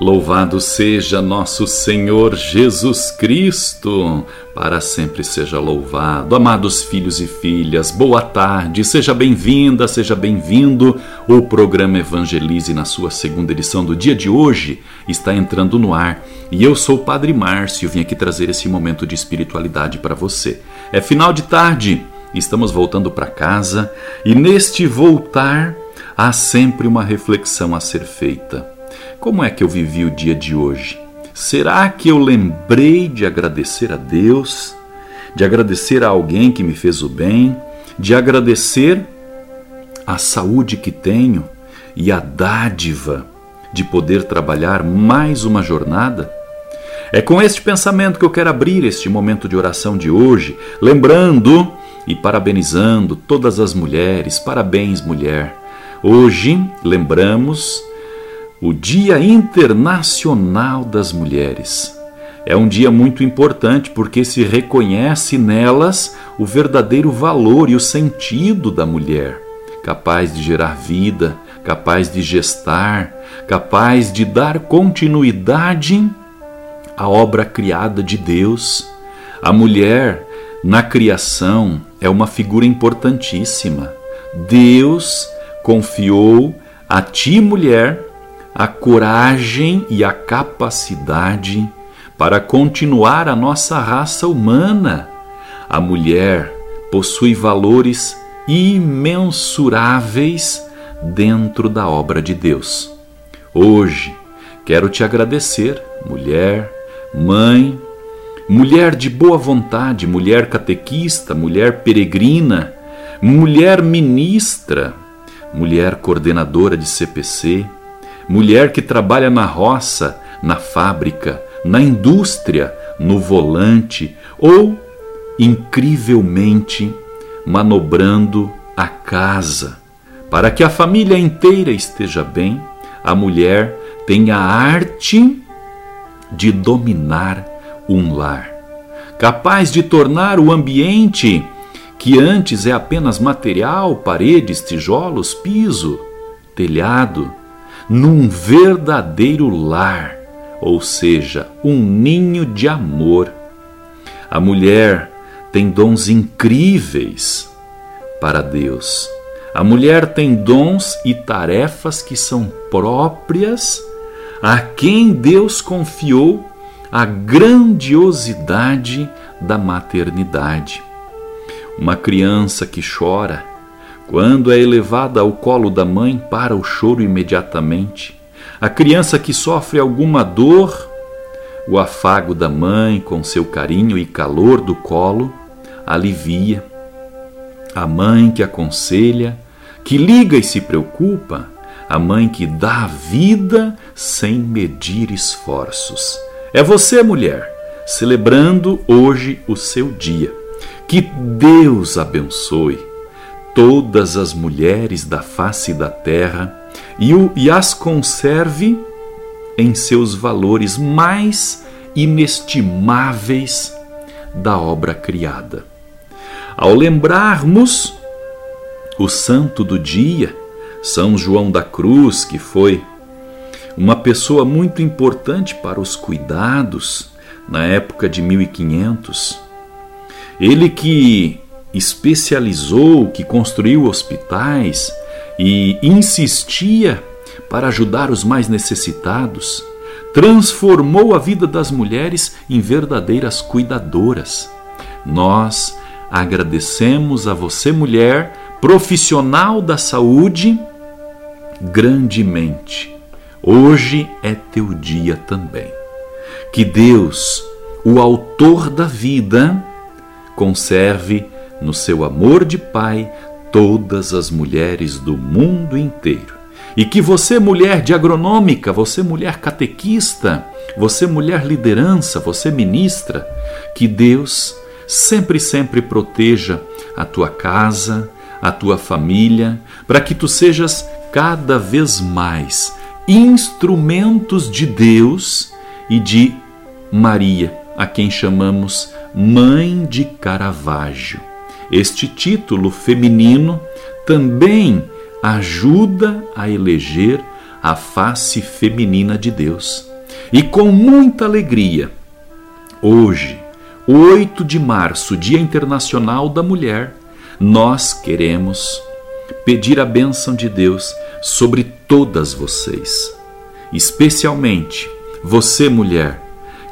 Louvado seja nosso Senhor Jesus Cristo, para sempre seja louvado. Amados filhos e filhas, boa tarde, seja bem-vinda, seja bem-vindo. O programa Evangelize, na sua segunda edição do dia de hoje, está entrando no ar e eu sou o Padre Márcio, vim aqui trazer esse momento de espiritualidade para você. É final de tarde, estamos voltando para casa e neste voltar há sempre uma reflexão a ser feita. Como é que eu vivi o dia de hoje? Será que eu lembrei de agradecer a Deus, de agradecer a alguém que me fez o bem, de agradecer a saúde que tenho e a dádiva de poder trabalhar mais uma jornada? É com este pensamento que eu quero abrir este momento de oração de hoje, lembrando e parabenizando todas as mulheres. Parabéns, mulher. Hoje lembramos o Dia Internacional das Mulheres. É um dia muito importante porque se reconhece nelas o verdadeiro valor e o sentido da mulher, capaz de gerar vida, capaz de gestar, capaz de dar continuidade à obra criada de Deus. A mulher, na criação, é uma figura importantíssima. Deus confiou a ti, mulher, a coragem e a capacidade para continuar a nossa raça humana. A mulher possui valores imensuráveis dentro da obra de Deus. Hoje quero te agradecer, mulher, mãe, mulher de boa vontade, mulher catequista, mulher peregrina, mulher ministra, mulher coordenadora de CPC mulher que trabalha na roça, na fábrica, na indústria, no volante ou, incrivelmente, manobrando a casa. Para que a família inteira esteja bem, a mulher tem a arte de dominar um lar, capaz de tornar o ambiente que antes é apenas material, paredes, tijolos, piso, telhado, num verdadeiro lar, ou seja, um ninho de amor. A mulher tem dons incríveis para Deus. A mulher tem dons e tarefas que são próprias a quem Deus confiou a grandiosidade da maternidade. Uma criança que chora quando é elevada ao colo da mãe, para o choro imediatamente. A criança que sofre alguma dor, o afago da mãe com seu carinho e calor do colo alivia. A mãe que aconselha, que liga e se preocupa, a mãe que dá vida sem medir esforços. É você, mulher, celebrando hoje o seu dia. Que Deus abençoe todas as mulheres da face da terra e, o, e as conserve em seus valores mais inestimáveis da obra criada. Ao lembrarmos o santo do dia, São João da Cruz, que foi uma pessoa muito importante para os cuidados na época de 1500, ele que especializou, que construiu hospitais e insistia para ajudar os mais necessitados, transformou a vida das mulheres em verdadeiras cuidadoras. Nós agradecemos a você, mulher, profissional da saúde, grandemente. Hoje é teu dia também. Que Deus, o Autor da vida, conserve no seu amor de Pai todas as mulheres do mundo inteiro. E que você, mulher de agronômica, você, mulher catequista, você, mulher liderança, você, ministra, que Deus sempre, sempre proteja a tua casa, a tua família, para que tu sejas cada vez mais instrumentos de Deus e de Maria, a quem chamamos Mãe de Caravaggio. Este título feminino também ajuda a eleger a face feminina de Deus. E com muita alegria, hoje, 8 de março, Dia Internacional da Mulher, nós queremos pedir a bênção de Deus sobre todas vocês, especialmente você, mulher,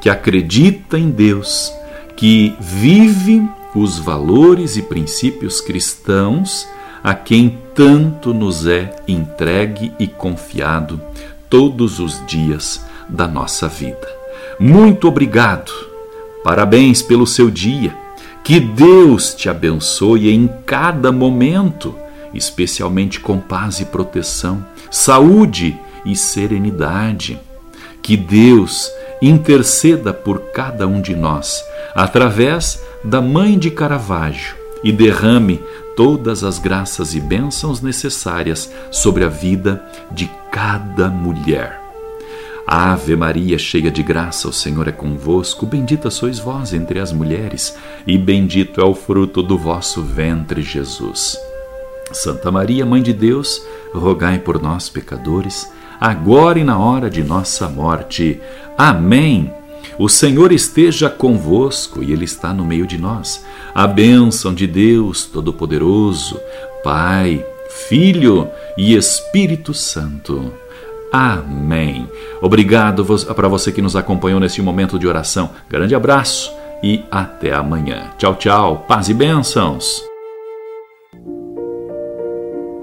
que acredita em Deus, que vive os valores e princípios cristãos a quem tanto nos é entregue e confiado todos os dias da nossa vida. Muito obrigado, parabéns pelo seu dia, que Deus te abençoe em cada momento, especialmente com paz e proteção, saúde e serenidade. Que Deus interceda por cada um de nós através da Mãe de Caravaggio e derrame todas as graças e bênçãos necessárias sobre a vida de cada mulher. Ave Maria, cheia de graça, o Senhor é convosco. Bendita sois vós entre as mulheres, e bendito é o fruto do vosso ventre, Jesus. Santa Maria, Mãe de Deus, rogai por nós, pecadores, agora e na hora de nossa morte. Amém. O Senhor esteja convosco e Ele está no meio de nós. A bênção de Deus Todo-Poderoso, Pai, Filho e Espírito Santo. Amém. Obrigado para você que nos acompanhou nesse momento de oração. Grande abraço e até amanhã. Tchau, tchau. Paz e bênçãos.